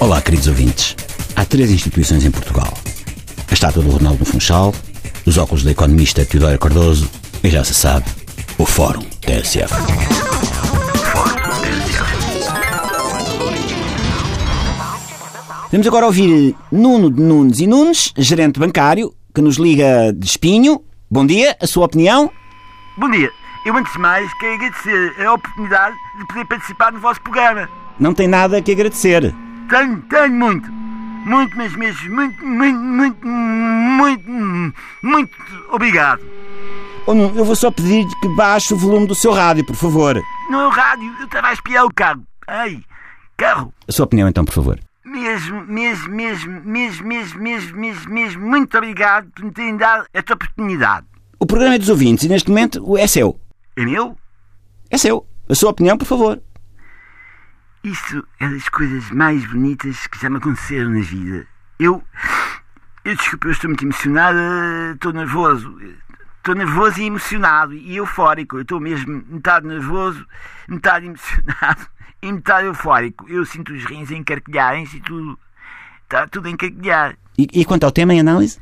Olá, queridos ouvintes. Há três instituições em Portugal: a estátua do Ronaldo Funchal, os óculos da economista Teodora Cardoso e já se sabe, o Fórum TSF. Vamos agora ouvir Nuno de Nunes e Nunes, gerente bancário, que nos liga de Espinho. Bom dia, a sua opinião? Bom dia. Eu, antes de mais, quero agradecer a oportunidade de poder participar no vosso programa. Não tem nada que agradecer. Tenho, tenho muito. Muito, mas mesmo, muito, muito, muito, muito, muito obrigado. Oh, eu vou só pedir que baixe o volume do seu rádio, por favor. Não é o rádio, eu estava a espiar o carro. Ei, carro. A sua opinião, então, por favor. Mesmo, mesmo, mesmo, mesmo, mesmo, mesmo, mesmo, mesmo, muito obrigado por me terem dado esta oportunidade. O programa é dos ouvintes e, neste momento, é seu. É meu? É seu. A sua opinião, por favor. Isso é das coisas mais bonitas que já me aconteceram na vida. Eu. Eu desculpe, eu estou muito emocionado, estou nervoso. Estou nervoso e emocionado e eufórico. Eu estou mesmo metade nervoso, metade emocionado e metade eufórico. Eu sinto os rins a encarquilharem-se e tudo. Está tudo a encarquilhar. E, e quanto ao tema em análise?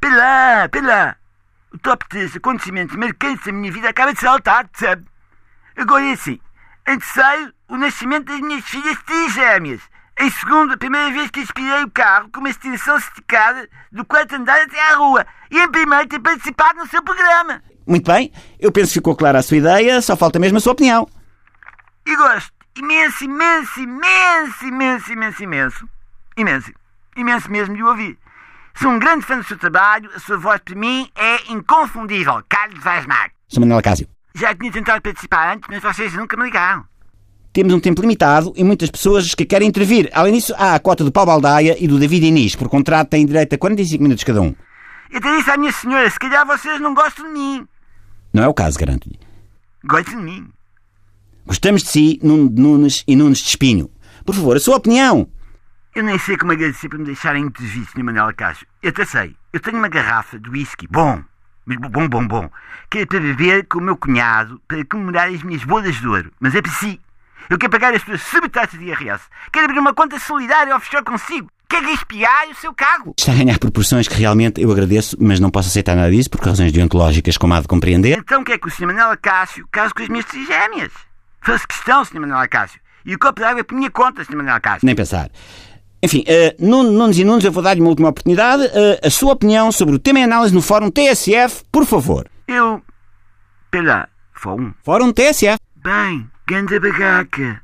Pela, pela. O top 3 acontecimentos marcantes da minha vida acaba de saltar, sabe? Agora é assim. Em terceiro, o nascimento das minhas filhas trigêmeas. Em segundo, a primeira vez que aspirei o carro com uma extensão esticada do quarto andar até à rua. E em primeiro, ter participado no seu programa. Muito bem, eu penso que ficou clara a sua ideia, só falta mesmo a sua opinião. E gosto imenso, imenso, imenso, imenso, imenso, imenso, imenso, imenso mesmo de o ouvir. Sou um grande fã do seu trabalho, a sua voz para mim é inconfundível. Carlos Vaz Marques. Sr. Manuel. Já tinha tentado participar antes, mas vocês nunca me ligaram. Temos um tempo limitado e muitas pessoas que querem intervir. Além disso, há a cota do Paulo Baldaia e do David Inês. Por contrato, têm direito a 45 minutos cada um. Eu até disse à minha senhora, se calhar vocês não gostam de mim. Não é o caso, garanto-lhe. Gostam de mim. Gostamos de si, Nuno de Nunes e Nunes de Espinho. Por favor, a sua opinião. Eu nem sei como agradecer por me deixarem entrevistas, Sr. Manuel Cássio. Eu até sei. Eu tenho uma garrafa de whisky bom, mas bom, bom, bom, que é para beber com o meu cunhado para comemorar as minhas bodas de ouro. Mas é para si. Eu quero pagar as suas subtaxas de IRS. Quero abrir uma conta solidária offshore consigo. Quero espiar o seu cargo. Está a ganhar proporções que realmente eu agradeço, mas não posso aceitar nada disso por razões deontológicas, como há de compreender. Então quer que o Sr. Manuel Cássio case com as minhas trigêmeas? Faço questão, Sr. Manuel Cássio. E o copo de água é por minha conta, Sr. Manuel Cássio. Nem pensar. Enfim, uh, Nunes e Nunes, eu vou dar-lhe uma última oportunidade. Uh, a sua opinião sobre o tema em análise no Fórum TSF, por favor. Eu. Pera, fórum? Fórum TSF. Bem, ganda bagaca.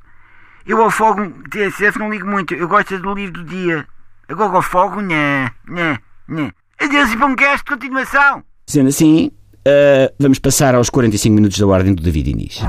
Eu ao Fórum TSF não ligo muito. Eu gosto do livro do dia. Agora ao Fórum, né, né, né. Adeus e bom cast de continuação. Sendo assim, uh, vamos passar aos 45 minutos da ordem do David Inês.